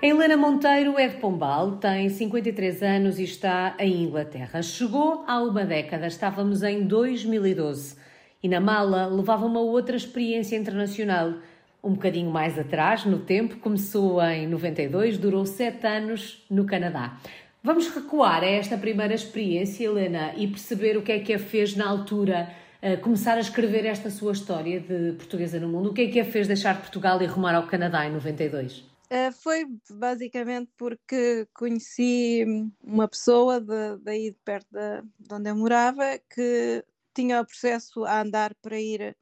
A Helena Monteiro é de Pombal, tem 53 anos e está em Inglaterra. Chegou há uma década, estávamos em 2012 e na mala levava uma outra experiência internacional. Um bocadinho mais atrás, no tempo, começou em 92, durou sete anos no Canadá. Vamos recuar a esta primeira experiência, Helena, e perceber o que é que a fez na altura uh, começar a escrever esta sua história de portuguesa no mundo. O que é que a fez deixar Portugal e rumar ao Canadá em 92? Uh, foi basicamente porque conheci uma pessoa de, daí de perto de, de onde eu morava que tinha o processo a andar para ir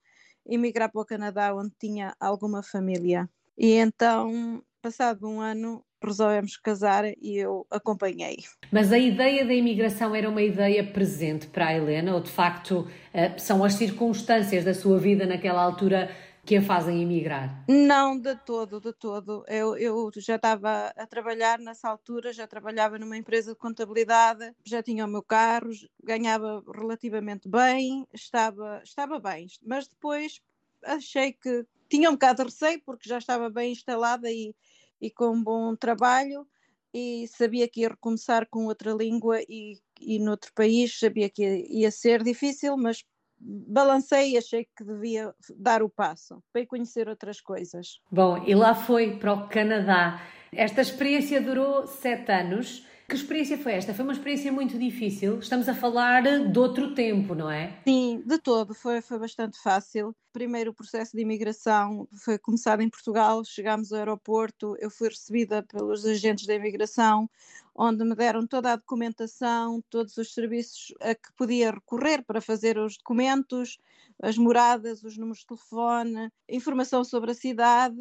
emigrar para o Canadá, onde tinha alguma família. E então, passado um ano, resolvemos casar e eu acompanhei. Mas a ideia da imigração era uma ideia presente para a Helena, ou de facto eh, são as circunstâncias da sua vida naquela altura que a fazem emigrar? Não, de todo, de todo. Eu, eu já estava a trabalhar nessa altura, já trabalhava numa empresa de contabilidade, já tinha o meu carro, ganhava relativamente bem, estava, estava bem. Mas depois achei que tinha um bocado de receio, porque já estava bem instalada e, e com um bom trabalho e sabia que ia recomeçar com outra língua e, e noutro país, sabia que ia, ia ser difícil, mas balancei e achei que devia dar o passo para conhecer outras coisas. Bom, e lá foi para o Canadá. Esta experiência durou sete anos. Que experiência foi esta? Foi uma experiência muito difícil. Estamos a falar de outro tempo, não é? Sim, de todo. Foi, foi bastante fácil. Primeiro, o processo de imigração foi começado em Portugal. Chegámos ao aeroporto, eu fui recebida pelos agentes da imigração, onde me deram toda a documentação, todos os serviços a que podia recorrer para fazer os documentos, as moradas, os números de telefone, informação sobre a cidade,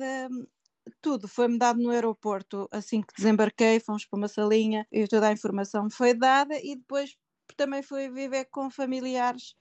tudo foi-me dado no aeroporto. Assim que desembarquei, fomos para uma salinha e toda a informação foi dada e depois também fui viver com familiares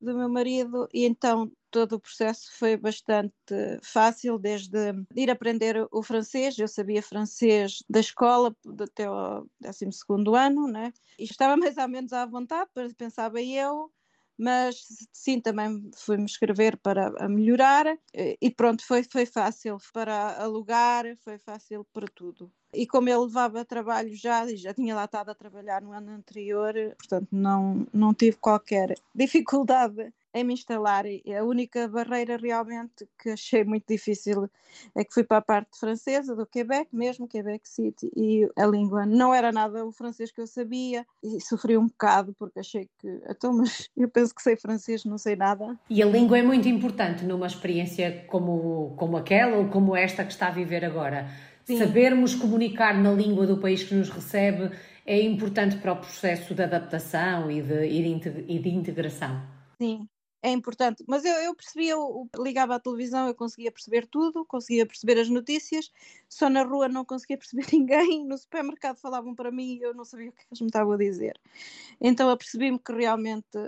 do meu marido e então todo o processo foi bastante fácil, desde ir aprender o francês, eu sabia francês da escola até o 12 ano, né? e estava mais ou menos à vontade, pensava eu, mas sim, também fui-me escrever para melhorar e pronto, foi, foi fácil para alugar, foi fácil para tudo. E como ele levava trabalho já, e já tinha lá estado a trabalhar no ano anterior, portanto não, não tive qualquer dificuldade em me instalar. E a única barreira realmente que achei muito difícil é que fui para a parte francesa do Quebec, mesmo Quebec City, e a língua não era nada o francês que eu sabia, e sofri um bocado porque achei que, então, mas eu penso que sei francês, não sei nada. E a língua é muito importante numa experiência como, como aquela ou como esta que está a viver agora. Sim. Sabermos comunicar na língua do país que nos recebe é importante para o processo de adaptação e de, e de integração. Sim, é importante. Mas eu, eu percebia, eu ligava à televisão, eu conseguia perceber tudo, conseguia perceber as notícias, só na rua não conseguia perceber ninguém, no supermercado falavam para mim e eu não sabia o que é eles me estavam a dizer. Então eu percebi-me que realmente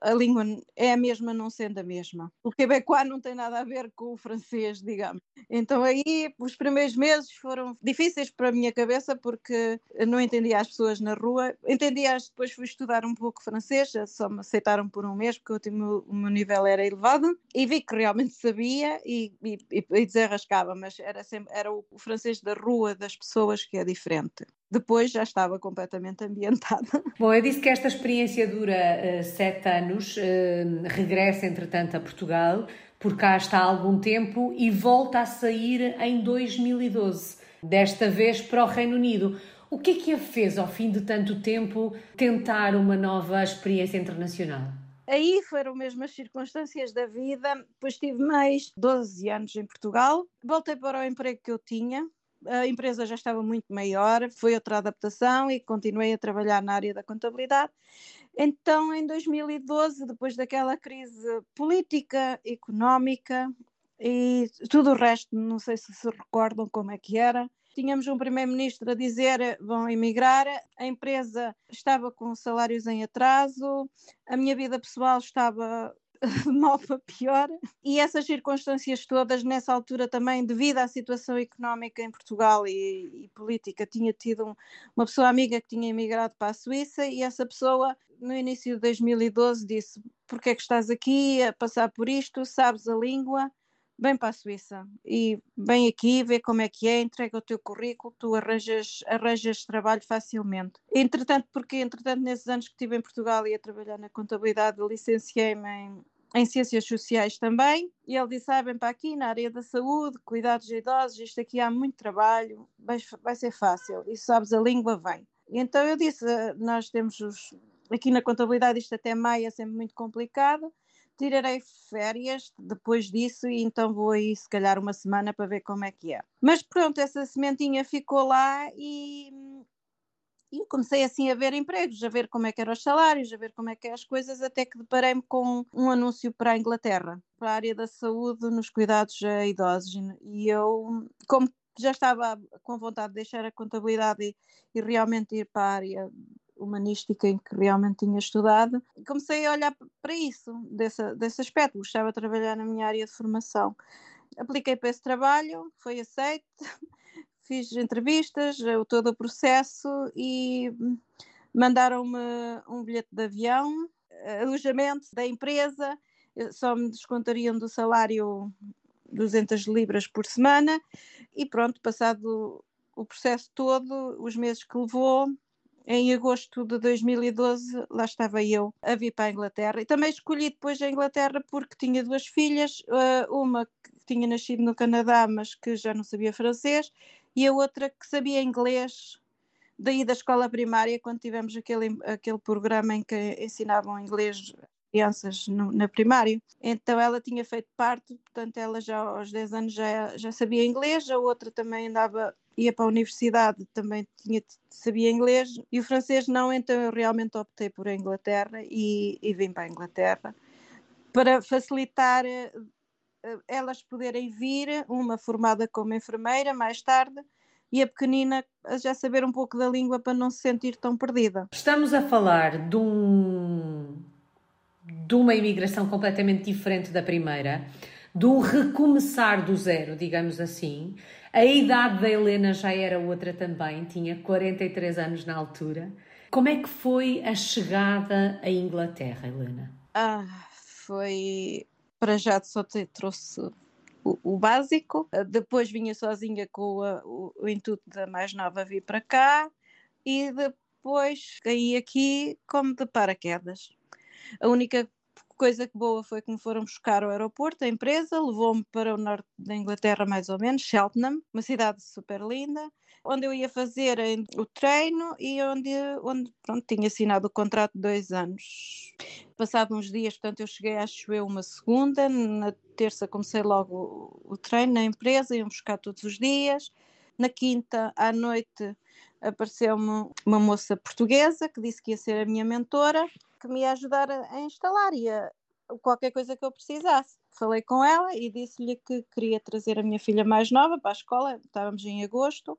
a língua é a mesma, não sendo a mesma. O quebecois não tem nada a ver com o francês, digamos. Então aí os primeiros meses foram difíceis para a minha cabeça porque não entendia as pessoas na rua. Entendia-as, depois fui estudar um pouco francês, só me aceitaram por um mês porque o meu, o meu nível era elevado e vi que realmente sabia e, e, e desenrascava, mas era, sempre, era o francês da rua, das pessoas que é diferente depois já estava completamente ambientada. Bom, eu disse que esta experiência dura uh, sete anos, uh, regressa entretanto a Portugal, por cá está há algum tempo e volta a sair em 2012, desta vez para o Reino Unido. O que é que a fez, ao fim de tanto tempo, tentar uma nova experiência internacional? Aí foram mesmo as circunstâncias da vida. Depois tive mais 12 anos em Portugal. Voltei para o emprego que eu tinha, a empresa já estava muito maior, foi outra adaptação e continuei a trabalhar na área da contabilidade. Então, em 2012, depois daquela crise política, económica e tudo o resto, não sei se se recordam como é que era, tínhamos um primeiro-ministro a dizer vão emigrar, a empresa estava com salários em atraso, a minha vida pessoal estava mal para pior. E essas circunstâncias todas, nessa altura também, devido à situação económica em Portugal e, e política, tinha tido um, uma pessoa amiga que tinha emigrado para a Suíça e essa pessoa, no início de 2012, disse: Porquê é que estás aqui a passar por isto? Sabes a língua? vem para a Suíça e vem aqui, vê como é que é, entrega o teu currículo, tu arranjas, arranjas trabalho facilmente. Entretanto, porque entretanto nesses anos que estive em Portugal e a trabalhar na contabilidade, licenciei-me em, em Ciências Sociais também, e ele disse, ah, vem para aqui na área da saúde, cuidados de idosos, isto aqui há muito trabalho, vai, vai ser fácil, e sabes a língua, vem. E então eu disse, ah, nós temos os, aqui na contabilidade isto até maio é sempre muito complicado, tirarei férias depois disso e então vou aí se calhar uma semana para ver como é que é. Mas pronto, essa sementinha ficou lá e, e comecei assim a ver empregos, a ver como é que eram os salários, a ver como é que eram as coisas, até que deparei-me com um anúncio para a Inglaterra, para a área da saúde nos cuidados a idosos. E eu, como já estava com vontade de deixar a contabilidade e, e realmente ir para a área humanística em que realmente tinha estudado, comecei a olhar para isso, desse, desse aspecto, gostava de trabalhar na minha área de formação. Apliquei para esse trabalho, foi aceito, fiz entrevistas, todo o processo e mandaram-me um bilhete de avião, alojamento da empresa, só me descontariam do salário 200 libras por semana e pronto, passado o processo todo, os meses que levou, em agosto de 2012, lá estava eu a vir para a Inglaterra. E também escolhi depois a Inglaterra porque tinha duas filhas, eh, uma que tinha nascido no Canadá, mas que já não sabia francês, e a outra que sabia inglês, daí da escola primária, quando tivemos aquele, aquele programa em que ensinavam inglês crianças no, na primária. Então ela tinha feito parte, portanto ela já aos 10 anos já, já sabia inglês, a outra também andava ia para a universidade, também tinha, sabia inglês e o francês não, então eu realmente optei por a Inglaterra e, e vim para a Inglaterra para facilitar eh, elas poderem vir, uma formada como enfermeira mais tarde e a pequenina a já saber um pouco da língua para não se sentir tão perdida. Estamos a falar de, um, de uma imigração completamente diferente da primeira, de um recomeçar do zero, digamos assim. A idade da Helena já era outra também, tinha 43 anos na altura. Como é que foi a chegada à Inglaterra, Helena? Ah, foi. Para já só te trouxe o, o, básico, depois vinha sozinha com a, o, o intuito da mais nova vir para cá e depois caí aqui como de paraquedas. A única coisa que boa foi que me foram buscar ao aeroporto, a empresa, levou-me para o norte da Inglaterra, mais ou menos, Cheltenham, uma cidade super linda, onde eu ia fazer o treino e onde, onde pronto, tinha assinado o contrato de dois anos. Passado uns dias, portanto, eu cheguei, acho eu, uma segunda, na terça comecei logo o treino na empresa, iam buscar todos os dias. Na quinta, à noite, apareceu-me uma moça portuguesa que disse que ia ser a minha mentora que me ia ajudar a, a instalar e a, qualquer coisa que eu precisasse. Falei com ela e disse-lhe que queria trazer a minha filha mais nova para a escola, estávamos em agosto,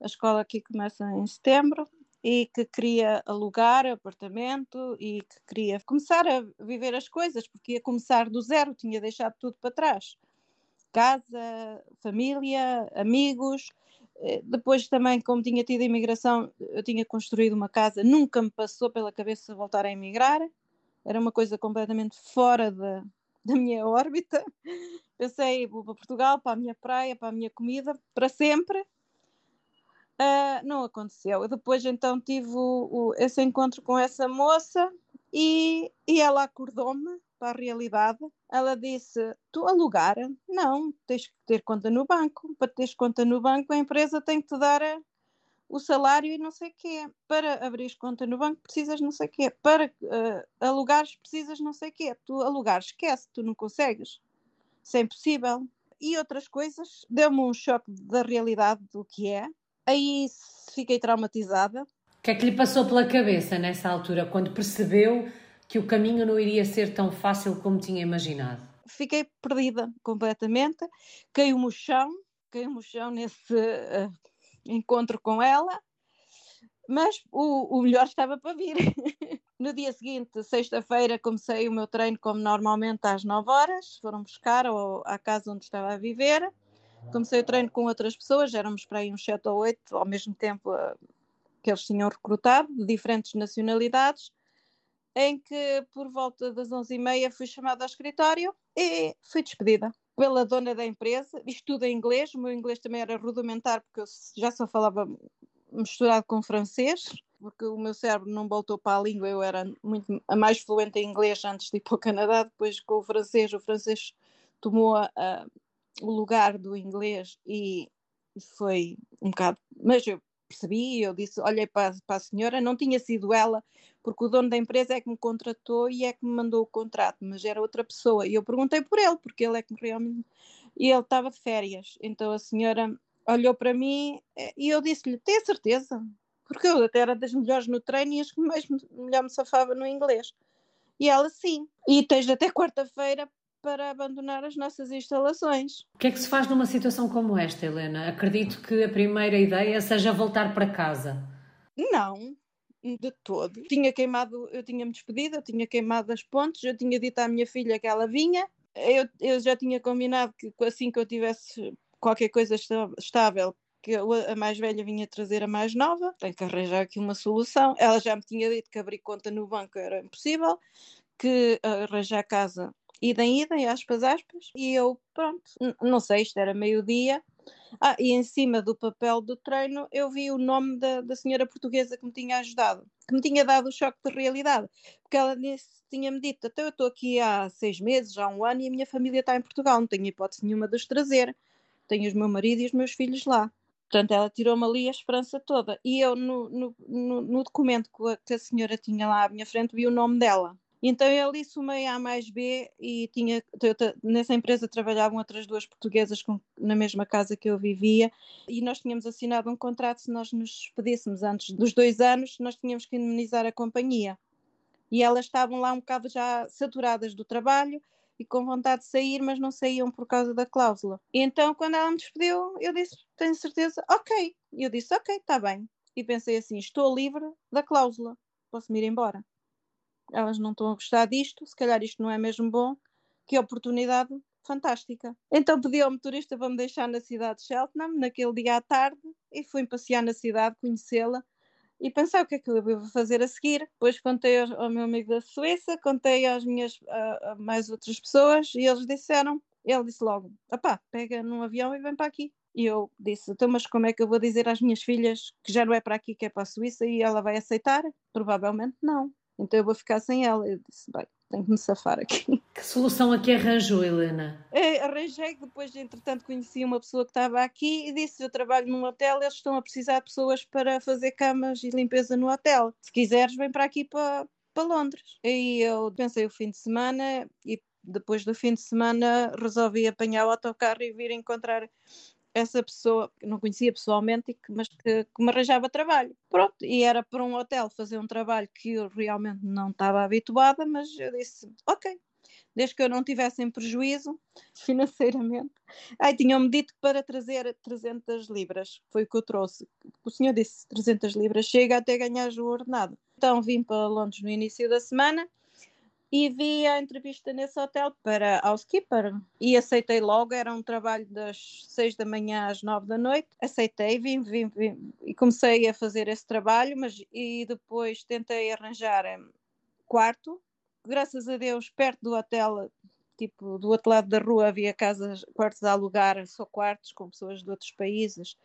a escola aqui começa em setembro, e que queria alugar apartamento e que queria começar a viver as coisas, porque ia começar do zero, tinha deixado tudo para trás. Casa, família, amigos, depois também, como tinha tido imigração, eu tinha construído uma casa, nunca me passou pela cabeça voltar a emigrar, era uma coisa completamente fora da, da minha órbita. Pensei, vou para Portugal, para a minha praia, para a minha comida, para sempre. Uh, não aconteceu. Eu depois então tive o, o, esse encontro com essa moça e, e ela acordou-me para a realidade. Ela disse: Tu alugar? Não, tens que ter conta no banco. Para teres conta no banco, a empresa tem que te dar eh, o salário e não sei o quê. Para abrir conta no banco, precisas não sei o quê. Para uh, alugares, precisas não sei o quê. Tu alugares, esquece, tu não consegues. Isso é impossível. E outras coisas. Deu-me um choque da realidade do que é. Aí fiquei traumatizada. O que é que lhe passou pela cabeça nessa altura, quando percebeu que o caminho não iria ser tão fácil como tinha imaginado? Fiquei perdida completamente, caiu no chão, caiu no chão nesse uh, encontro com ela, mas o, o melhor estava para vir. no dia seguinte, sexta-feira, comecei o meu treino como normalmente às 9 horas, foram buscar ao, à casa onde estava a viver. Comecei o treino com outras pessoas, éramos para aí uns 7 ou 8, ao mesmo tempo uh, que eles tinham recrutado, de diferentes nacionalidades em que por volta das 11h30 fui chamada ao escritório e fui despedida. pela dona da empresa, isto tudo em inglês, o meu inglês também era rudimentar porque eu já só falava misturado com francês, porque o meu cérebro não voltou para a língua, eu era muito a mais fluente em inglês antes de ir para o Canadá, depois com o francês, o francês tomou a, a, o lugar do inglês e foi um bocado, mas eu percebi, eu disse, olhei para, para a senhora, não tinha sido ela, porque o dono da empresa é que me contratou e é que me mandou o contrato, mas era outra pessoa, e eu perguntei por ele, porque ele é que realmente, e ele estava de férias, então a senhora olhou para mim eh, e eu disse-lhe, tem certeza? Porque eu até era das melhores no treino e as que mais melhor me safava no inglês. E ela, sim. E tens até quarta-feira para abandonar as nossas instalações. O que é que se faz numa situação como esta, Helena? Acredito que a primeira ideia seja voltar para casa. Não, de todo. Tinha queimado, eu tinha-me despedido, eu tinha queimado as pontes, eu tinha dito à minha filha que ela vinha, eu, eu já tinha combinado que assim que eu tivesse qualquer coisa estável, que a mais velha vinha trazer a mais nova, tem que arranjar aqui uma solução. Ela já me tinha dito que abrir conta no banco era impossível, que arranjar casa idem, idem, aspas, aspas, e eu, pronto, não sei, isto era meio-dia, ah, e em cima do papel do treino eu vi o nome da, da senhora portuguesa que me tinha ajudado, que me tinha dado o choque de realidade, porque ela tinha-me dito, até eu estou aqui há seis meses, há um ano, e a minha família está em Portugal, não tenho hipótese nenhuma de os trazer, tenho o meu marido e os meus filhos lá. Portanto, ela tirou-me ali a esperança toda. E eu, no, no, no, no documento que a, que a senhora tinha lá à minha frente, vi o nome dela. Então eu ali somei A mais B e tinha, nessa empresa trabalhavam outras duas portuguesas com, na mesma casa que eu vivia e nós tínhamos assinado um contrato se nós nos despedíssemos antes dos dois anos, nós tínhamos que indemnizar a companhia. E elas estavam lá um bocado já saturadas do trabalho e com vontade de sair, mas não saíam por causa da cláusula. E então, quando ela me despediu, eu disse: Tenho certeza? Ok. E eu disse: Ok, está bem. E pensei assim: Estou livre da cláusula, posso-me ir embora elas não estão a gostar disto, se calhar isto não é mesmo bom, que oportunidade fantástica. Então pedi ao motorista para me deixar na cidade de Cheltenham, naquele dia à tarde, e fui passear na cidade, conhecê-la, e pensar o que é que eu vou fazer a seguir. Depois contei ao, ao meu amigo da Suíça, contei às minhas a, a mais outras pessoas, e eles disseram, ele disse logo, opá, pega num avião e vem para aqui. E eu disse, então mas como é que eu vou dizer às minhas filhas que já não é para aqui, que é para a Suíça, e ela vai aceitar? Provavelmente não. Então eu vou ficar sem ela. Eu disse, bem, tenho que me safar aqui. Que solução aqui arranjou, Helena? É, arranjei, depois, entretanto, conheci uma pessoa que estava aqui e disse: Eu trabalho num hotel, eles estão a precisar de pessoas para fazer camas e limpeza no hotel. Se quiseres, vem para aqui para, para Londres. E eu pensei o fim de semana e depois do fim de semana resolvi apanhar o autocarro e vir encontrar essa pessoa que não conhecia pessoalmente, mas que, que, me arranjava trabalho. Pronto, e era para um hotel fazer um trabalho que eu realmente não estava habituada, mas eu disse, ok, desde que eu não tivesse em prejuízo financeiramente. Aí tinham-me dito para trazer 300 libras, foi o que eu trouxe. O senhor disse 300 libras, chega até ganhar o ordenado. Então vim para Londres no início da semana e vi a entrevista nesse hotel para housekeeper e aceitei logo, era um trabalho das seis da manhã às nove da noite, aceitei, vim, vim, vim. E comecei a fazer esse trabalho, mas e depois tentei arranjar um, quarto, graças a Deus perto do hotel, tipo do outro lado da rua havia casas, quartos a alugar, só quartos com pessoas de outros países.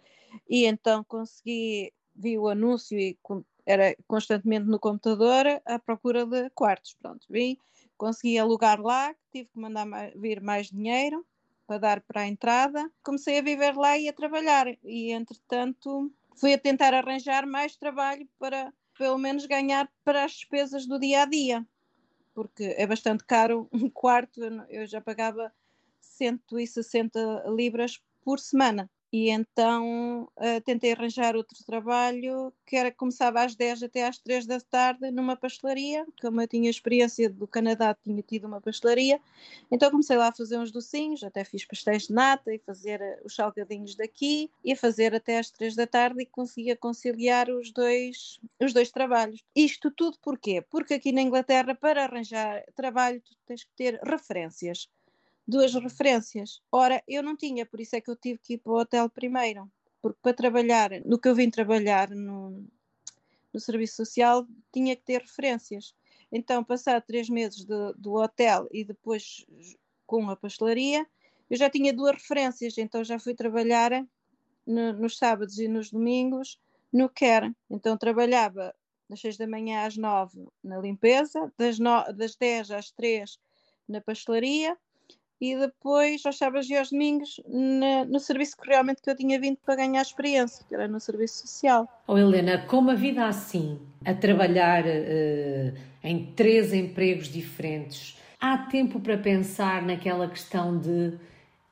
E então consegui, vi o anúncio e era constantemente no computador à procura de quartos. Pronto, vim, consegui alugar lá, tive que mandar vir mais dinheiro para dar para a entrada. Comecei a viver lá e a trabalhar e, entretanto, fui a tentar arranjar mais trabalho para pelo menos ganhar para as despesas do dia a dia, porque é bastante caro um quarto, eu já pagava 160 libras por semana e então uh, tentei arranjar outro trabalho que era começava às 10 até às 3 da tarde numa pastelaria, como eu tinha experiência do Canadá, tinha tido uma pastelaria, então comecei lá a fazer uns docinhos, até fiz pastéis de nata e fazer uh, os salgadinhos daqui e a fazer até às 3 da tarde e conseguia conciliar os dois, os dois trabalhos. Isto tudo porquê? Porque aqui na Inglaterra para arranjar trabalho tu tens que ter referências duas referências. Ora, eu não tinha, por isso é que eu tive que ir para o hotel primeiro, porque para trabalhar, no que eu vim trabalhar no, no serviço social, tinha que ter referências. Então, passar três meses do, do hotel e depois com a pastelaria, eu já tinha duas referências, então já fui trabalhar no, nos sábados e nos domingos no CARE. Então trabalhava das 6 da manhã às 9 na limpeza, das, no, das 10 às 3 na pastelaria e depois aos sábados e aos domingos na, no serviço que realmente que eu tinha vindo para ganhar experiência, que era no serviço social. Oh Helena, com uma vida assim, a trabalhar uh, em três empregos diferentes, há tempo para pensar naquela questão de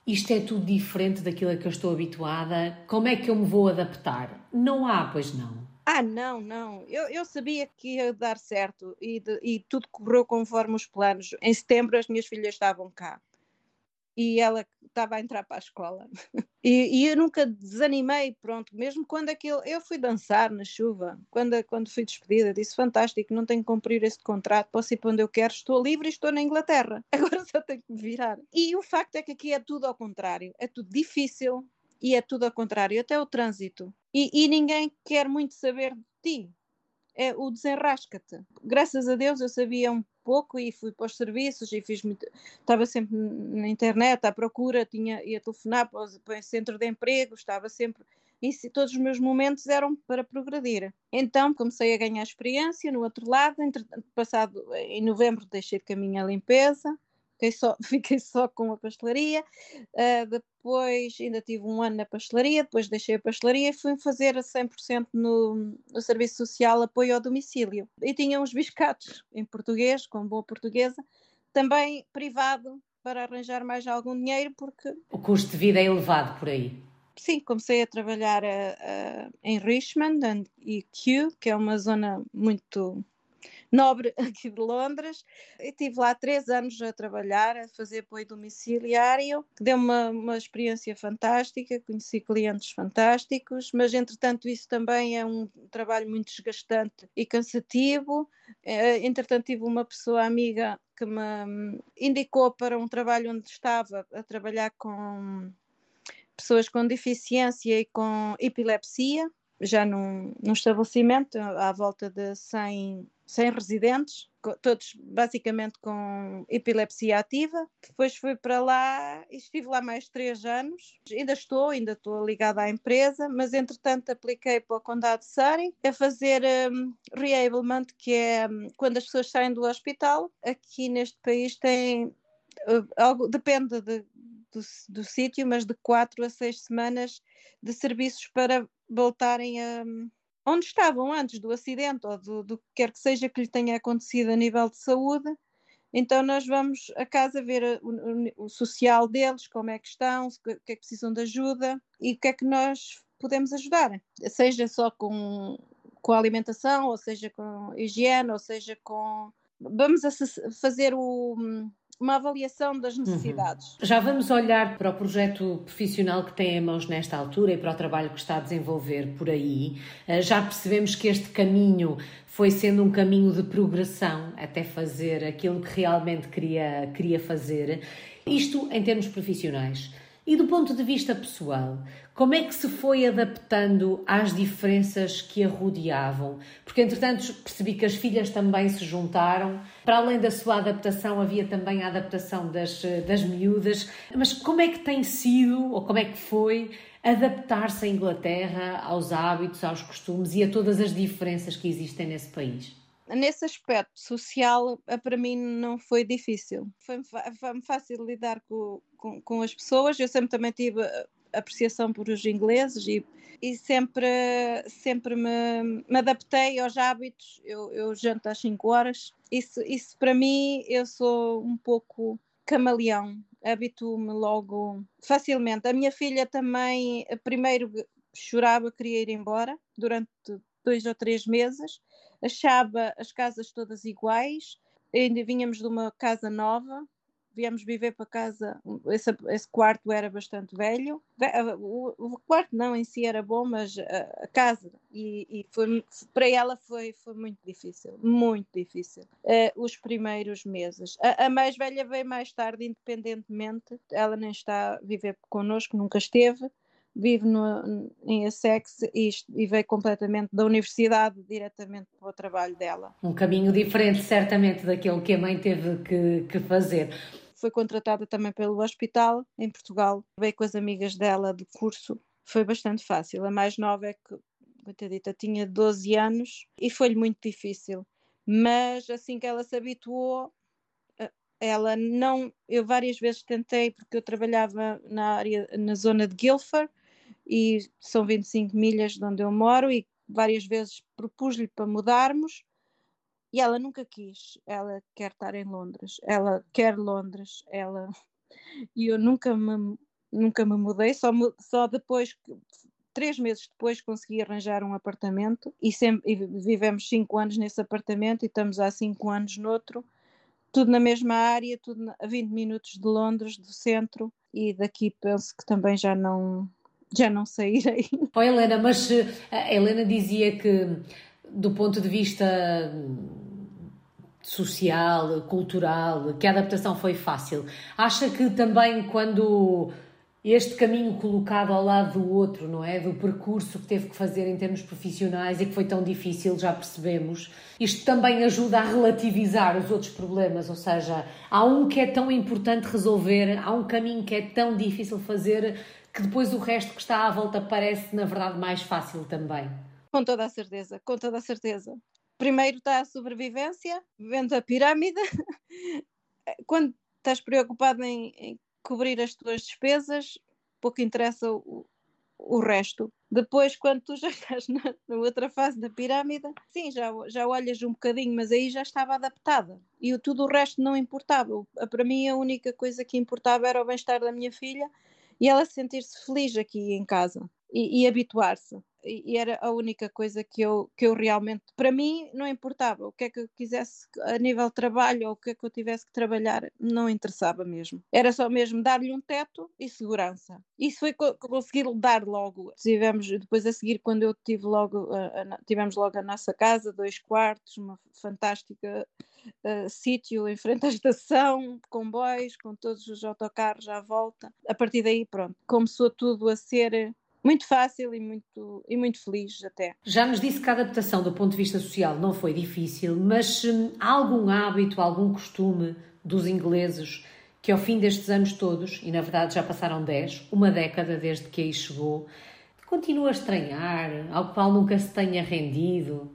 isto é tudo diferente daquilo a que eu estou habituada, como é que eu me vou adaptar? Não há, pois não. Ah, não, não. Eu, eu sabia que ia dar certo e, de, e tudo correu conforme os planos. Em setembro as minhas filhas estavam cá e ela estava a entrar para a escola. E, e, eu nunca desanimei, pronto, mesmo quando aquilo. Eu fui dançar na chuva, quando, quando fui despedida, disse fantástico, não tenho que cumprir este contrato, posso ir para onde eu quero, estou livre e estou na Inglaterra. Agora só tenho que me virar. E o facto é que aqui é tudo ao contrário, é tudo difícil e é tudo ao contrário, até o trânsito. E, e ninguém quer muito saber de ti. É o desenrasca-te. Graças a Deus eu sabia um pouco e fui para os serviços e fiz muito, estava sempre na internet à procura, tinha, ia telefonar para, o, para o centro de emprego, estava sempre, e todos os meus momentos eram para progredir. Então comecei a ganhar experiência no outro lado, entre, passado em novembro deixei de caminho a limpeza, fiquei só, fiquei só com a pastelaria. Uh, depois ainda tive um ano na pastelaria, depois deixei a pastelaria e fui fazer a 100% no, no Serviço Social Apoio ao Domicílio. E tinha uns biscatos em português, com boa portuguesa, também privado para arranjar mais algum dinheiro, porque. O custo de vida é elevado por aí. Sim, comecei a trabalhar uh, uh, em Richmond e Kew, que é uma zona muito nobre aqui de Londres. E estive lá três anos a trabalhar, a fazer apoio domiciliário, que deu uma, uma experiência fantástica, conheci clientes fantásticos, mas entretanto isso também é um trabalho muito desgastante e cansativo. Eh, entretanto tive uma pessoa amiga que me hum, indicou para um trabalho onde estava a trabalhar com pessoas com deficiência e com epilepsia, já num, num estabelecimento à volta de 100 100 residentes, todos basicamente com epilepsia ativa. Depois fui para lá e estive lá mais três anos. Ainda estou, ainda estou ligada à empresa, mas entretanto apliquei para o Condado de Surrey a fazer um, reablement, que é um, quando as pessoas saem do hospital. Aqui neste país tem uh, algo, depende de, do, do sítio, mas de quatro a seis semanas de serviços para voltarem a hum, onde estavam antes do acidente ou do, do que quer que seja que lhe tenha acontecido a nível de saúde. Então nós vamos a casa ver o, o, social deles, como é que estão, o que é que precisam de ajuda e o que é que nós podemos ajudar, seja só com, com a alimentação, ou seja com higiene, ou seja com vamos fazer o, uma avaliação das uhum. necessidades. Uhum. Já vamos olhar para o projeto profissional que tem em mãos nesta altura e para o trabalho que está a desenvolver por aí. Eh, já percebemos que este caminho foi sendo um caminho de progressão até fazer aquilo que realmente queria, queria fazer. Isto em termos profissionais. E do ponto de vista pessoal, como é que se foi adaptando às diferenças que a rodeavam? Porque, entretanto, percebi que as filhas também se juntaram. Para além da sua adaptação, havia também a adaptação das, das miúdas. Mas como é que tem sido, ou como é que foi, adaptar-se à Inglaterra, aos hábitos, aos costumes e a todas as diferenças que existem nesse país? nesse aspecto social, para mim não foi difícil. Foi-me foi fácil lidar com, com, com, as pessoas. Eu sempre também tive apreciação por os ingleses e, e sempre, sempre me, me adaptei aos hábitos. Eu, eu janto às 5 horas. Isso, isso para mim, eu sou um pouco camaleão. Habituo-me logo facilmente. A minha filha também, primeiro chorava, queria ir embora durante dois ou três meses achava as casas todas iguais, ainda vínhamos de uma casa nova, viemos viver para casa, esse, esse, quarto era bastante velho, o, o, quarto não em si era bom, mas a, a casa, e, e, foi, para ela foi, foi muito difícil, muito difícil, uh, os primeiros meses. A, a, mais velha veio mais tarde, independentemente, ela nem está a viver connosco, nunca esteve, vive no, em Essex e, e veio completamente da universidade diretamente para o trabalho dela. Um caminho diferente, certamente, daquele que a mãe teve que, que fazer. foi contratada também pelo hospital em Portugal, veio com as amigas dela de curso, foi bastante fácil. A mais nova é que, coitadita, tinha 12 anos e foi-lhe muito difícil. Mas assim que ela se habituou, ela não, eu várias vezes tentei, porque eu trabalhava na área, na zona de Guildford, e são 25 milhas de onde eu moro, e várias vezes propus-lhe para mudarmos, e ela nunca quis. Ela quer estar em Londres, ela quer Londres, ela. E eu nunca me, nunca me mudei, só, só depois, três meses depois, consegui arranjar um apartamento e, sempre, e vivemos cinco anos nesse apartamento e estamos há cinco anos noutro tudo na mesma área, tudo a 20 minutos de Londres, do centro, e daqui penso que também já não já não sairei. Oh, Helena, mas eh, a Helena dizia que do ponto de vista social, cultural, que a adaptação foi fácil. Acha que também quando este caminho colocado ao lado do outro, não é? Do percurso que teve que fazer em termos profissionais e que foi tão difícil, já percebemos. Isto também ajuda a relativizar os outros problemas, ou seja, há um que é tão importante resolver, há um caminho que é tão difícil fazer que depois o resto que está à volta parece, na verdade, mais fácil também. Com toda a certeza, com toda a certeza. Primeiro está a sobrevivência, vendo a pirâmide. Quando estás preocupado em, em cobrir as tuas despesas, pouco interessa o, o resto. Depois, quando tu já estás na, na, outra fase da pirâmide, sim, já, já olhas um bocadinho, mas aí já estava adaptada. E tudo o resto não importava. Para mim, a única coisa que importava era o bem-estar da minha filha e ela sentir-se feliz aqui em casa e, e habituar-se e era a única coisa que eu, que eu realmente, para mim, não importava. O que é que eu quisesse a nível de trabalho ou o que é que eu tivesse que trabalhar, não interessava mesmo. Era só mesmo dar-lhe um teto e segurança. Isso foi conseguir dar logo. Tivemos, depois a seguir, quando eu tive logo, tivemos logo a nossa casa, dois quartos, uma fantástica Uh, sítio em frente à estação, comboios, com todos os autocarros à volta. A partir daí, pronto, começou tudo a ser muito fácil e muito, e muito feliz até. Já nos disse que a adaptação do ponto de vista social não foi difícil, mas hum, há algum hábito, algum costume dos ingleses que ao fim destes anos todos, e na verdade já passaram 10, uma década desde que aí chegou, continua a estranhar, ao qual nunca se tenha rendido?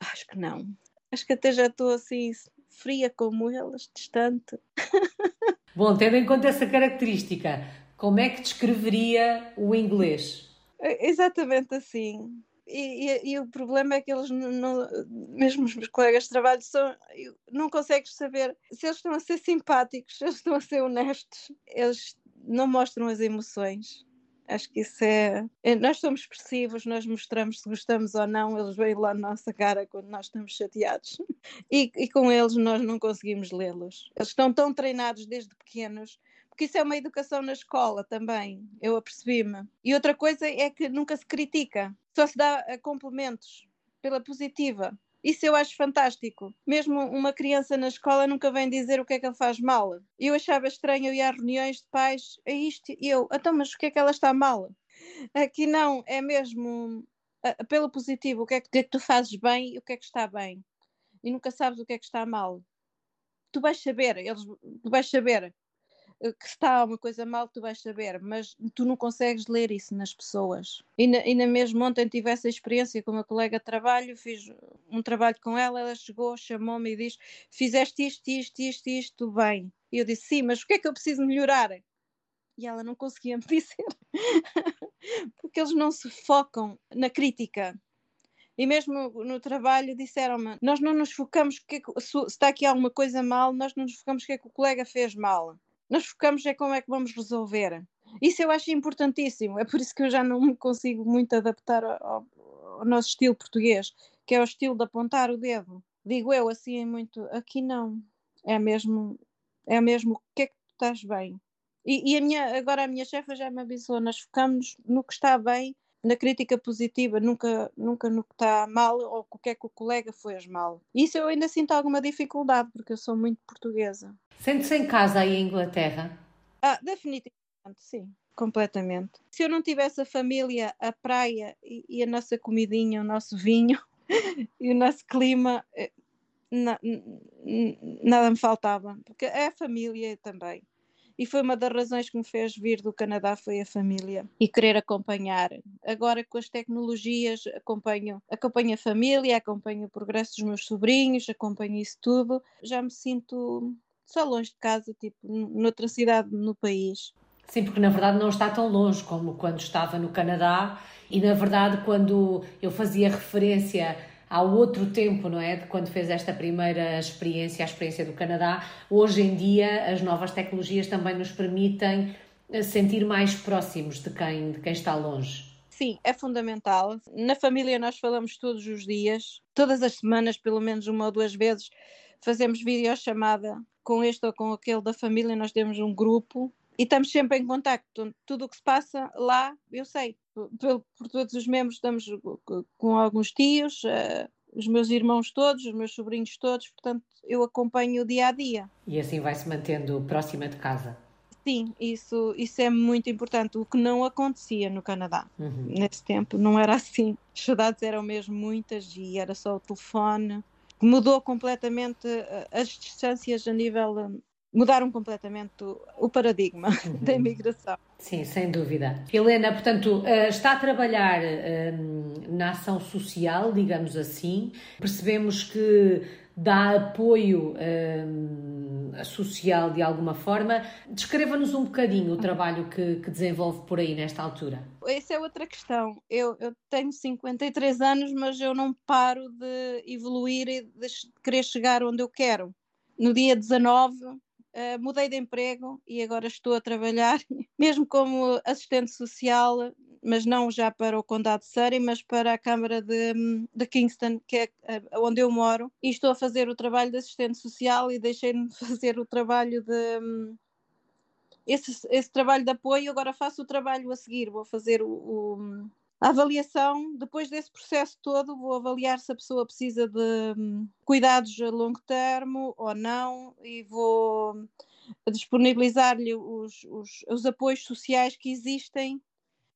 Acho que não. Acho que até já estou assim fria como elas, distante. Bom, tendo em conta essa característica, como é que descreveria o inglês? É, exatamente assim. E, e, e, o problema é que eles, não, mesmo os meus colegas de trabalho, são, não consegues saber se eles estão a ser simpáticos, se eles estão a ser honestos. Eles não mostram as emoções. Acho que isso é, é. Nós somos expressivos, nós mostramos se gostamos ou não, eles veem lá na nossa cara quando nós estamos chateados. E, e com eles nós não conseguimos lê-los. Eles estão tão treinados desde pequenos porque isso é uma educação na escola também, eu apercebi-me. E outra coisa é que nunca se critica, só se dá eh, complementos pela positiva. Isso eu acho fantástico. Mesmo uma criança na escola nunca vem dizer o que é que ele faz mal. Eu achava estranho ir às reuniões de pais, é isto, e eu, então, mas o que é que ela está mal? Aqui não, é mesmo pelo positivo, o que, é que, o que é que tu fazes bem e o que é que está bem. E nunca sabes o que é que está mal. Tu vais saber, eles, tu vais saber que está uma coisa mal, tu vais saber, mas tu não consegues ler isso nas pessoas. E na mesmo ontem tive essa experiência com uma colega de trabalho, fiz um trabalho com ela, ela chegou, chamou-me e diz: Fizeste isto, isto, isto, isto bem. E eu disse: Sim, mas o que é que eu preciso melhorar? E ela não conseguia me dizer, porque eles não se focam na crítica. E mesmo no trabalho disseram-me: Nós não nos focamos, que, se está aqui alguma coisa mal, nós não nos focamos o que é que o colega fez mal nós focamos é como é que vamos resolver. Isso eu acho importantíssimo, é por isso que eu já não me consigo muito adaptar ao, ao nosso estilo português, que é o estilo de apontar o dedo. Digo eu assim muito, aqui não. É mesmo, é mesmo o que é que tu estás bem. E, e a minha, agora a minha chefa já me avisou, nós focamos no que está bem, na crítica positiva, nunca, nunca no que está mal ou o que é que o colega fez mal. Isso eu ainda sinto alguma dificuldade, porque eu sou muito portuguesa. Sente-se em casa aí em Inglaterra? Ah, definitivamente, sim, completamente. Se eu não tivesse a família, a praia e, e a nossa comidinha, o nosso vinho e o nosso clima, eh, na, nada me faltava, porque é a família também. E foi uma das razões que me fez vir do Canadá foi a família e querer acompanhar. Agora com as tecnologias acompanho, acompanho a família, acompanho o progresso dos meus sobrinhos, acompanho isso tudo. Já me sinto só longe de casa, tipo, noutra cidade no país. Sim, porque na verdade não está tão longe como quando estava no Canadá e na verdade quando eu fazia referência ao outro tempo, não é? De quando fez esta primeira experiência, a experiência do Canadá, hoje em dia as novas tecnologias também nos permitem eh, sentir mais próximos de quem, de quem está longe. Sim, é fundamental. Na família nós falamos todos os dias, todas as semanas, pelo menos uma ou duas vezes, fazemos videochamada com este ou com aquele da família, nós temos um grupo e estamos sempre em contacto. Tudo o que se passa lá, eu sei. Por, por todos os membros, estamos com alguns tios, uh, os meus irmãos todos, os meus sobrinhos todos, portanto, eu acompanho o dia a dia. E assim vai se mantendo próxima de casa. Sim, isso, isso é muito importante, o que não acontecia no Canadá. Uhum. Nesse tempo não era assim. As saudades eram mesmo muitas e era só o telefone. Mudou completamente eh, as distâncias a nível mudaram completamente o, paradigma uhum. da imigração. Sim, sem dúvida. Helena, portanto, eh, está a trabalhar eh, na ação social, digamos assim. Percebemos que dá apoio eh, social de alguma forma. Descreva-nos um bocadinho o trabalho que, que, desenvolve por aí nesta altura. Essa é outra questão. Eu, eu, tenho 53 anos, mas eu não paro de evoluir e de querer chegar onde eu quero. No dia 19 Uh, mudei de emprego e agora estou a trabalhar, mesmo como assistente social, mas não já para o Condado de Surrey, mas para a Câmara de, de Kingston, que é uh, onde eu moro, e estou a fazer o trabalho de assistente social e deixei-me fazer o trabalho de. Um, esse, esse trabalho de apoio, agora faço o trabalho a seguir, vou fazer o, o a avaliação, depois desse processo todo, vou avaliar se a pessoa precisa de hum, cuidados a longo termo ou não e vou disponibilizar-lhe os, os, os apoios sociais que existem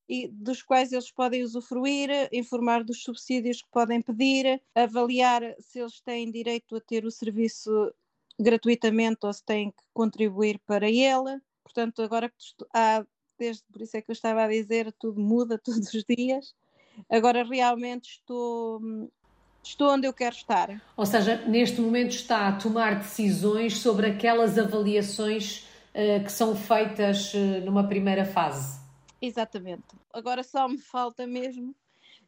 e dos quais eles podem usufruir, informar dos subsídios que podem pedir, avaliar se eles têm direito a ter o serviço gratuitamente ou se têm que contribuir para ele. Portanto, agora que há desde, por isso é que eu estava a dizer, tudo muda todos os dias. Agora realmente estou, estou onde eu quero estar. Ou seja, neste momento está a tomar decisões sobre aquelas avaliações uh, que são feitas uh, numa primeira fase. Exatamente. Agora só me falta mesmo.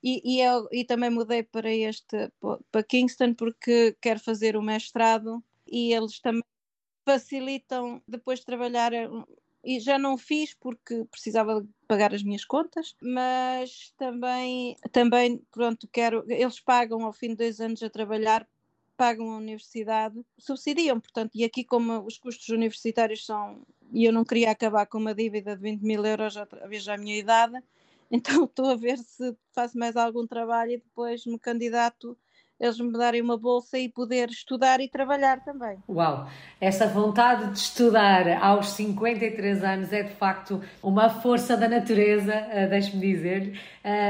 E, e, eu, e também mudei para este para Kingston porque quero fazer o mestrado e eles também facilitam depois de trabalhar e já não fiz porque precisava pagar as minhas contas, mas também, também pronto, quero, eles pagam ao fim de dois anos a trabalhar, pagam a universidade, subsidiam, portanto, e aqui como os custos universitários são, e eu não queria acabar com uma dívida de 20 mil euros a vez à minha idade, então estou a ver se faço mais algum trabalho e depois me candidato eles me darem uma bolsa e poder estudar e trabalhar também. Uau! Essa vontade de estudar aos 53 anos é de facto uma força da natureza, uh, deixe-me dizer,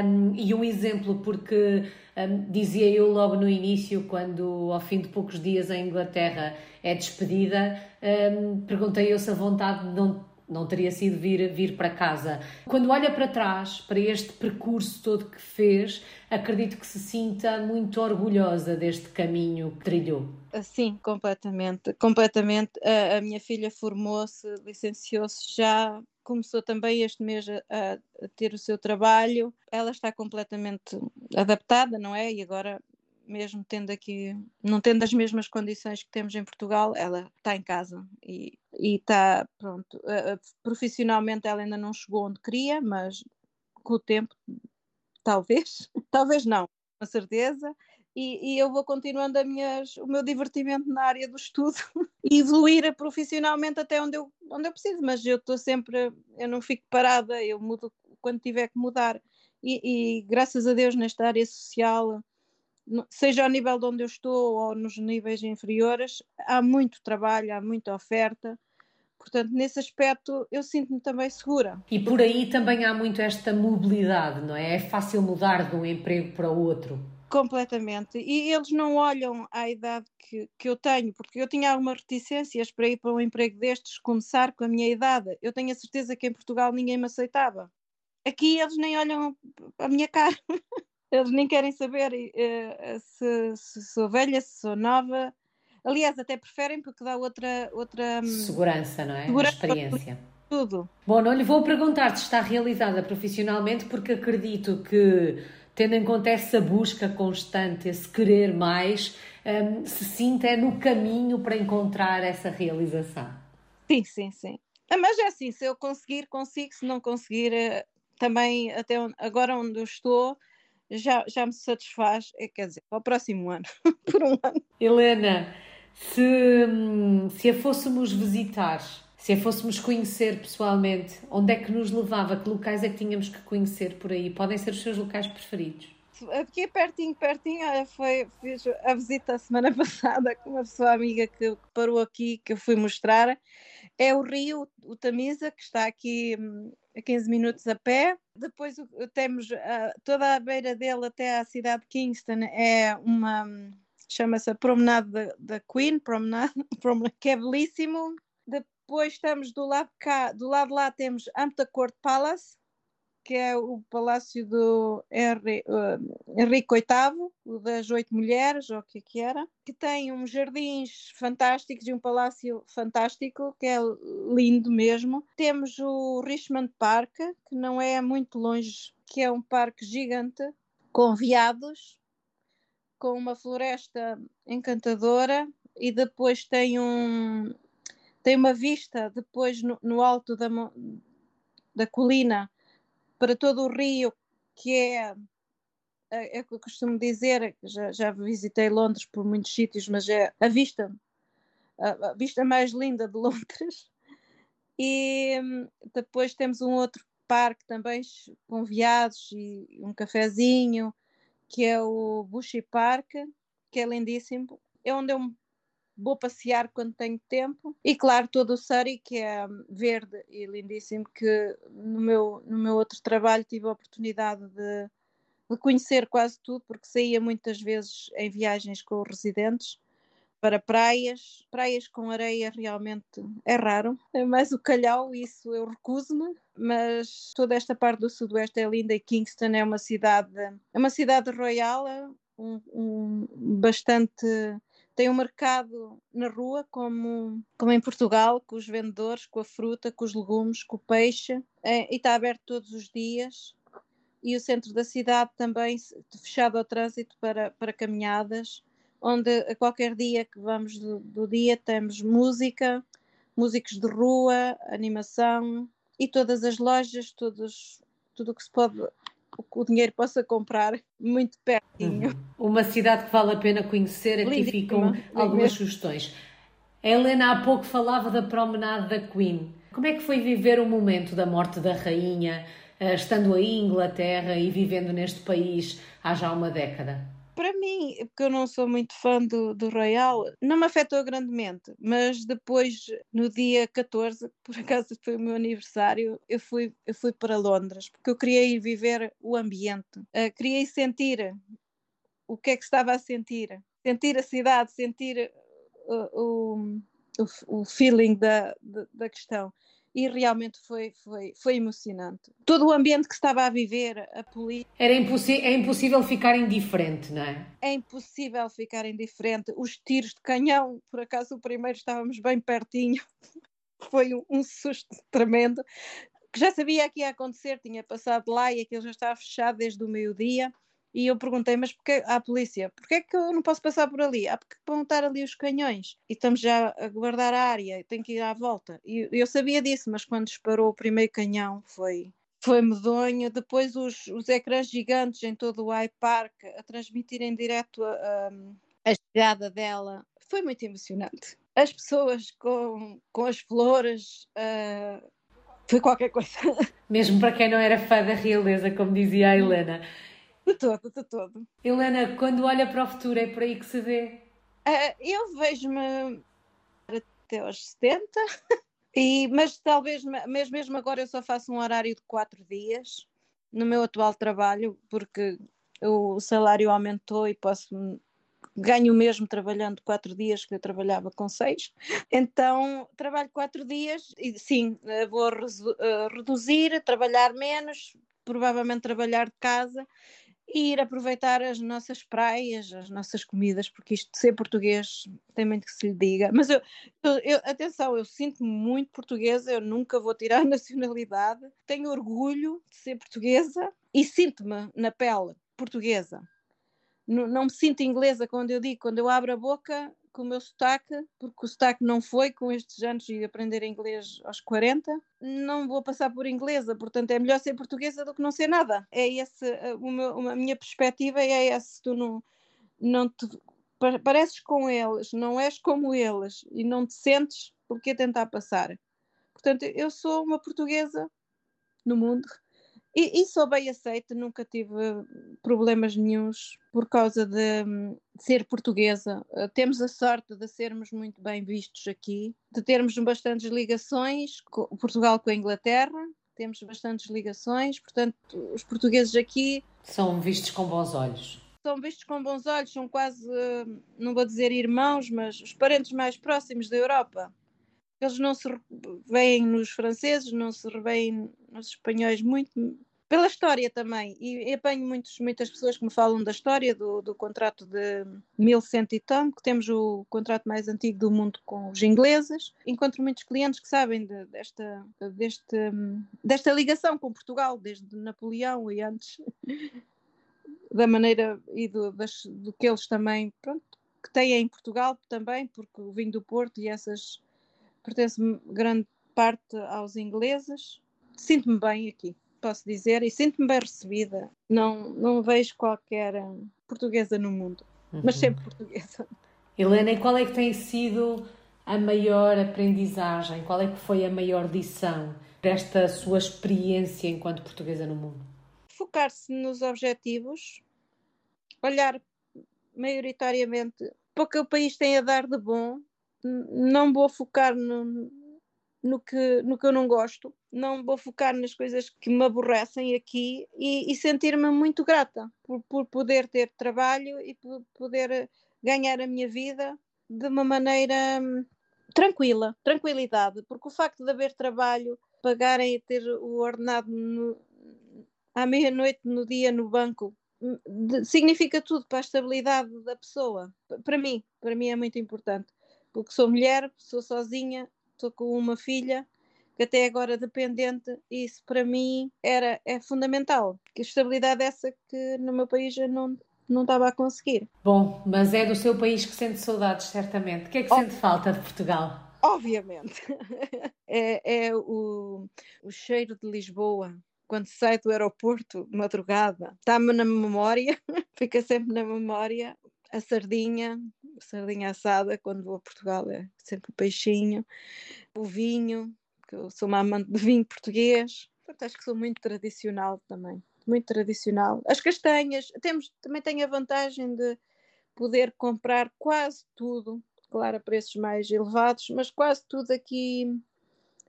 um, e um exemplo, porque um, dizia eu logo no início, quando ao fim de poucos dias a Inglaterra é despedida, um, perguntei eu se a vontade de não não teria sido vir, vir para casa. Quando olha para trás, para este percurso todo que fez, acredito que se sinta muito orgulhosa deste caminho que trilhou. Sim, completamente. Completamente. A, a minha filha formou-se, licenciou-se já, começou também este mês a, a, ter o seu trabalho. Ela está completamente adaptada, não é? E agora mesmo tendo aqui, não tendo as mesmas condições que temos em Portugal, ela está em casa e, e está, pronto, uh, profissionalmente ela ainda não chegou onde queria, mas com o tempo, talvez, talvez não, com certeza, e, e, eu vou continuando minhas, o meu divertimento na área do estudo e evoluir profissionalmente até onde eu, onde eu preciso, mas eu estou sempre, eu não fico parada, eu mudo quando tiver que mudar. E, e graças a Deus nesta área social seja ao nível de onde eu estou ou nos níveis inferiores, há muito trabalho, há muita oferta. Portanto, nesse aspecto, eu sinto-me também segura. E por aí também há muito esta mobilidade, não é? É fácil mudar de um emprego para o outro. Completamente. E eles não olham à idade que, que eu tenho, porque eu tinha algumas reticências para ir para um emprego destes, começar com a minha idade. Eu tenho a certeza que em Portugal ninguém me aceitava. Aqui eles nem olham a minha cara. Eles nem querem saber uh, se, se, sou velha, se sou nova. Aliás, até preferem porque dá outra. outra hum, segurança, não é? Segurança, experiência. Tudo. Bom, não lhe vou perguntar se está realizada profissionalmente, porque acredito que, tendo em conta essa busca constante, esse querer mais, um, se sinta no caminho para encontrar essa realização. Sim, sim, sim. Ah, mas é assim, se eu conseguir, consigo, se não conseguir, eh, também até agora onde eu estou, já, já me satisfaz, é, quer dizer, para o próximo ano, por um ano. Helena, se, se a fôssemos visitar, se a fôssemos conhecer pessoalmente, onde é que nos levava? Que locais é que tínhamos que conhecer por aí? Podem ser os seus locais preferidos? Aqui pertinho, pertinho, foi, fiz a visita a semana passada com uma pessoa amiga que parou aqui, que eu fui mostrar. É o Rio, o Tamisa, que está aqui hum, a 15 minutos a pé. Depois temos uh, toda a beira dele até à cidade de Kingston, é uma chama-se a Promenade da Queen, promenade, que é belíssimo. Depois estamos do lado cá, do lado lá temos Hampton Court Palace, que é o palácio do uh, Henrique VIII, o das oito mulheres, ou o que é que era, que tem uns jardins fantásticos e um palácio fantástico, que é lindo mesmo. Temos o Richmond Park, que não é muito longe, que é um parque gigante, com veados, com uma floresta encantadora, e depois tem um tem uma vista depois no, no alto da, da colina para todo o Rio, que é, é, é o que eu costumo dizer, já, já visitei Londres por muitos sítios, mas é a vista, a, a vista mais linda de Londres. E hum, depois temos um outro parque também com veados e um cafezinho, que é o Bushy Park, que é lindíssimo. É onde eu vou passear quando tenho tempo. E claro, todo o Surrey, que é verde e lindíssimo, que no meu, no meu outro trabalho tive a oportunidade de, de conhecer quase tudo, porque saía muitas vezes em viagens com os residentes para praias. Praias com areia realmente é raro. É mais o calhau, isso eu recuso-me. Mas toda esta parte do sudoeste é linda e Kingston é uma cidade, é uma cidade royal, um, um bastante tem um mercado na rua, como, como em Portugal, com os vendedores, com a fruta, com os legumes, com o peixe, é, e está aberto todos os dias. E o centro da cidade também fechado ao trânsito para, para caminhadas, onde a qualquer dia que vamos do, do dia temos música, músicos de rua, animação e todas as lojas, todos, tudo o que se pode o dinheiro possa comprar muito pertinho. Uhum. Uma cidade que vale a pena conhecer, aqui Lindíssima. ficam algumas sugestões. A Helena há pouco falava da promenade da Queen. Como é que foi viver o momento da morte da rainha, eh, estando aí em Inglaterra e vivendo neste país há já uma década? Para mim, porque eu não sou muito fã do, do Royal, não me afetou grandemente, mas depois, no dia 14, por acaso foi o meu aniversário, eu fui, eu fui para Londres, porque eu queria ir viver o ambiente, uh, queria ir sentir o que é que estava a sentir, sentir a cidade, sentir uh, o, o, o feeling da, da, da questão e realmente foi, foi, foi emocionante. Todo o ambiente que estava a viver, a polícia. Era é impossível ficar indiferente, não é? É impossível ficar indiferente. Os tiros de canhão, por acaso o primeiro estávamos bem pertinho, foi um, um susto tremendo. Que já sabia que ia acontecer, tinha passado lá e aquilo já estava fechado desde o meio-dia. E eu perguntei, mas porquê, à polícia, porquê é que eu não posso passar por ali? Ah, porque vão estar ali os canhões e estamos já a guardar a área, tenho que ir à volta. E eu sabia disso, mas quando disparou o primeiro canhão foi, foi medonho. Depois os, os ecrãs gigantes em todo o iPark a transmitirem direto a, a, a chegada dela, foi muito emocionante. As pessoas com, com as flores. Uh, foi qualquer coisa. Mesmo para quem não era fã da realeza, como dizia a Helena. De todo, de todo. Helena, quando olha para o futuro, é por aí que se vê? Uh, eu vejo-me até aos 70, e, mas talvez, mas mesmo agora eu só faço um horário de quatro dias no meu atual trabalho, porque o salário aumentou e posso ganho mesmo trabalhando quatro dias, que eu trabalhava com seis. Então, trabalho quatro dias e sim, eh, vou eh, reduzir, trabalhar menos, provavelmente trabalhar de casa e ir aproveitar as nossas praias, as nossas comidas, porque isto de ser português tem muito que se lhe diga. Mas eu, eu, atenção, eu sinto-me muito portuguesa, eu nunca vou tirar a nacionalidade, tenho orgulho de ser portuguesa e sinto-me na pele portuguesa não, não me sinto inglesa quando eu digo, quando eu abro a boca com o meu sotaque, porque o sotaque não foi com estes anos e aprender inglês aos 40, não vou passar por inglesa, portanto é melhor ser portuguesa do que não ser nada. É esse, o meu, a minha perspectiva é essa, tu não, não te pareces com eles, não és como eles e não te sentes, porque tentar passar? Portanto, eu sou uma portuguesa no mundo e, e sou bem aceita, nunca tive problemas nenhums por causa de, de ser portuguesa. Uh, temos a sorte de sermos muito bem vistos aqui, de termos bastantes ligações, com, Portugal com a Inglaterra, temos bastantes ligações, portanto, os portugueses aqui. São vistos com bons olhos. São vistos com bons olhos, são quase, não vou dizer irmãos, mas os parentes mais próximos da Europa. Eles não se veem nos franceses, não se veem nos espanhóis muito, pela história também. E apanho muitos, muitas pessoas que me falam da história do, do contrato de 1100 e tanto, que temos o contrato mais antigo do mundo com os ingleses. Encontro muitos clientes que sabem de, desta, deste, desta ligação com Portugal, desde Napoleão e antes, da maneira e do, das, do que eles também, pronto, que têm em Portugal também, porque o vinho do Porto e essas pertence grande parte aos ingleses. Sinto-me bem aqui, posso dizer, e sinto-me bem recebida. Não, não vejo qualquer hum, portuguesa no mundo, uhum. mas sempre portuguesa. Helena, e qual é que tem sido a maior aprendizagem? Qual é que foi a maior lição desta sua experiência enquanto portuguesa no mundo? Focar-se nos objetivos, olhar maioritariamente para o que o país tem a dar de bom não vou focar no, no, que, no que eu não gosto, não vou focar nas coisas que me aborrecem aqui e, e sentir-me muito grata por, por poder ter trabalho e por poder ganhar a minha vida de uma maneira hum, tranquila, tranquilidade, porque o facto de haver trabalho, pagarem e ter o ordenado no, à meia-noite no dia no banco hum, de, significa tudo para a estabilidade da pessoa. Para mim, para mim é muito importante porque sou mulher, sou sozinha, estou com uma filha que até agora é dependente, e isso para mim era, é fundamental, que estabilidade é essa que no meu país eu não, não estava a conseguir. Bom, mas é do seu país que sente saudades, certamente. O que é que oh, sente falta de Portugal? Obviamente. é, é o, o cheiro de Lisboa, quando sai do aeroporto, madrugada, está-me na memória, fica sempre na memória a sardinha, sardinha assada, quando vou a Portugal é sempre o peixinho, o vinho, que eu sou uma amante de vinho português, portanto acho que sou muito tradicional também, muito tradicional. As castanhas, temos, também tenho a vantagem de poder comprar quase tudo, claro, a preços mais elevados, mas quase tudo aqui,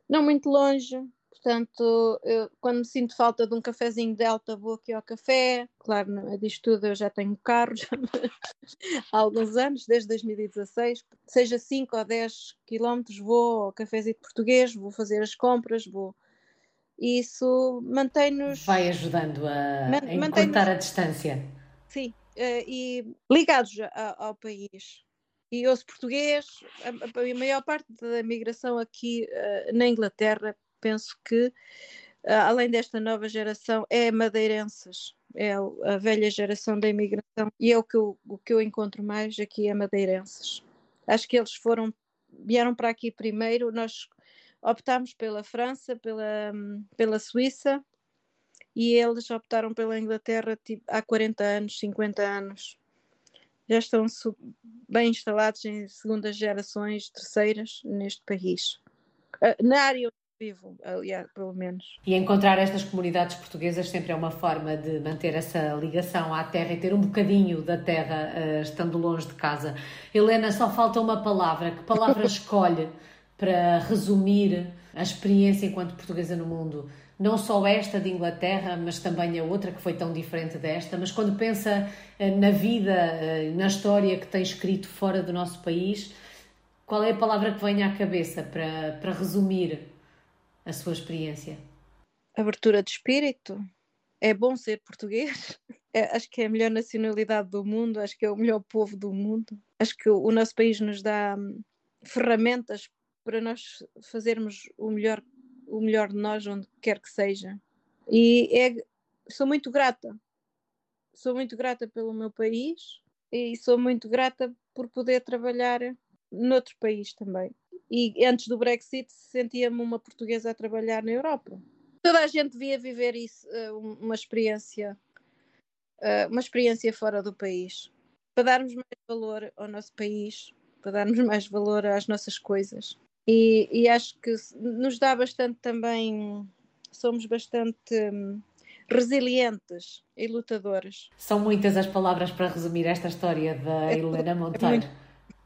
não muito longe, Portanto, eu, quando me sinto falta de um cafezinho Delta, vou aqui ao café. Claro, não é disto tudo, eu já tenho carro já, há alguns anos, desde 2016. Seja 5 ou 10 quilómetros, vou ao cafezinho português, vou fazer as compras, vou. E isso mantém-nos. Vai ajudando a, man, a encurtar a distância. Sim, uh, e ligados a, ao país e ouço português. A, a, maior parte da migração aqui uh, na Inglaterra penso que, ah, além desta nova geração, é madeirenses, é a velha geração da imigração, e é o que eu, o que eu encontro mais aqui é madeirenses. Acho que eles foram, vieram para aqui primeiro, nós optámos pela França, pela, pela Suíça, e eles optaram pela Inglaterra tipo, há 40 anos, 50 anos. Já estão bem instalados em segundas gerações, terceiras, neste país. Ah, na área vivo, aliás, pelo menos. E encontrar estas comunidades portuguesas sempre é uma forma de manter essa ligação à terra e ter um bocadinho da terra uh, estando longe de casa. Helena, só falta uma palavra. Que palavra escolhe para resumir a experiência enquanto portuguesa no mundo? não só esta de Inglaterra, mas também a outra que foi tão diferente desta, mas quando pensa eh, na vida, na história que tem escrito fora do nosso país, qual é a palavra que vem à cabeça para, para resumir a sua experiência? Abertura de espírito. É bom ser português. É, acho que é a melhor nacionalidade do mundo, acho que é o melhor povo do mundo. Acho que o, o nosso país nos dá hum, ferramentas para nós fazermos o melhor o melhor de nós onde quer que seja. E é, sou muito grata. Sou muito grata pelo meu país e sou muito grata por poder trabalhar noutro país também. E antes do Brexit sentia-me uma portuguesa a trabalhar na Europa. Toda a gente devia viver isso, eh, uma experiência, eh, uma experiência fora do país, para darmos mais valor ao nosso país, para darmos mais valor às nossas coisas. E, e acho que nos dá bastante também, somos bastante hum, resilientes e lutadoras. São muitas as palavras para resumir esta história da é, Helena Monteiro. É muito.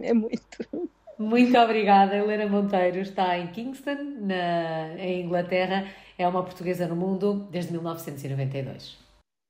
É muito. Muito obrigada, Helena Monteiro. Está em Kingston, na, em Inglaterra. É uma portuguesa no mundo desde 1992.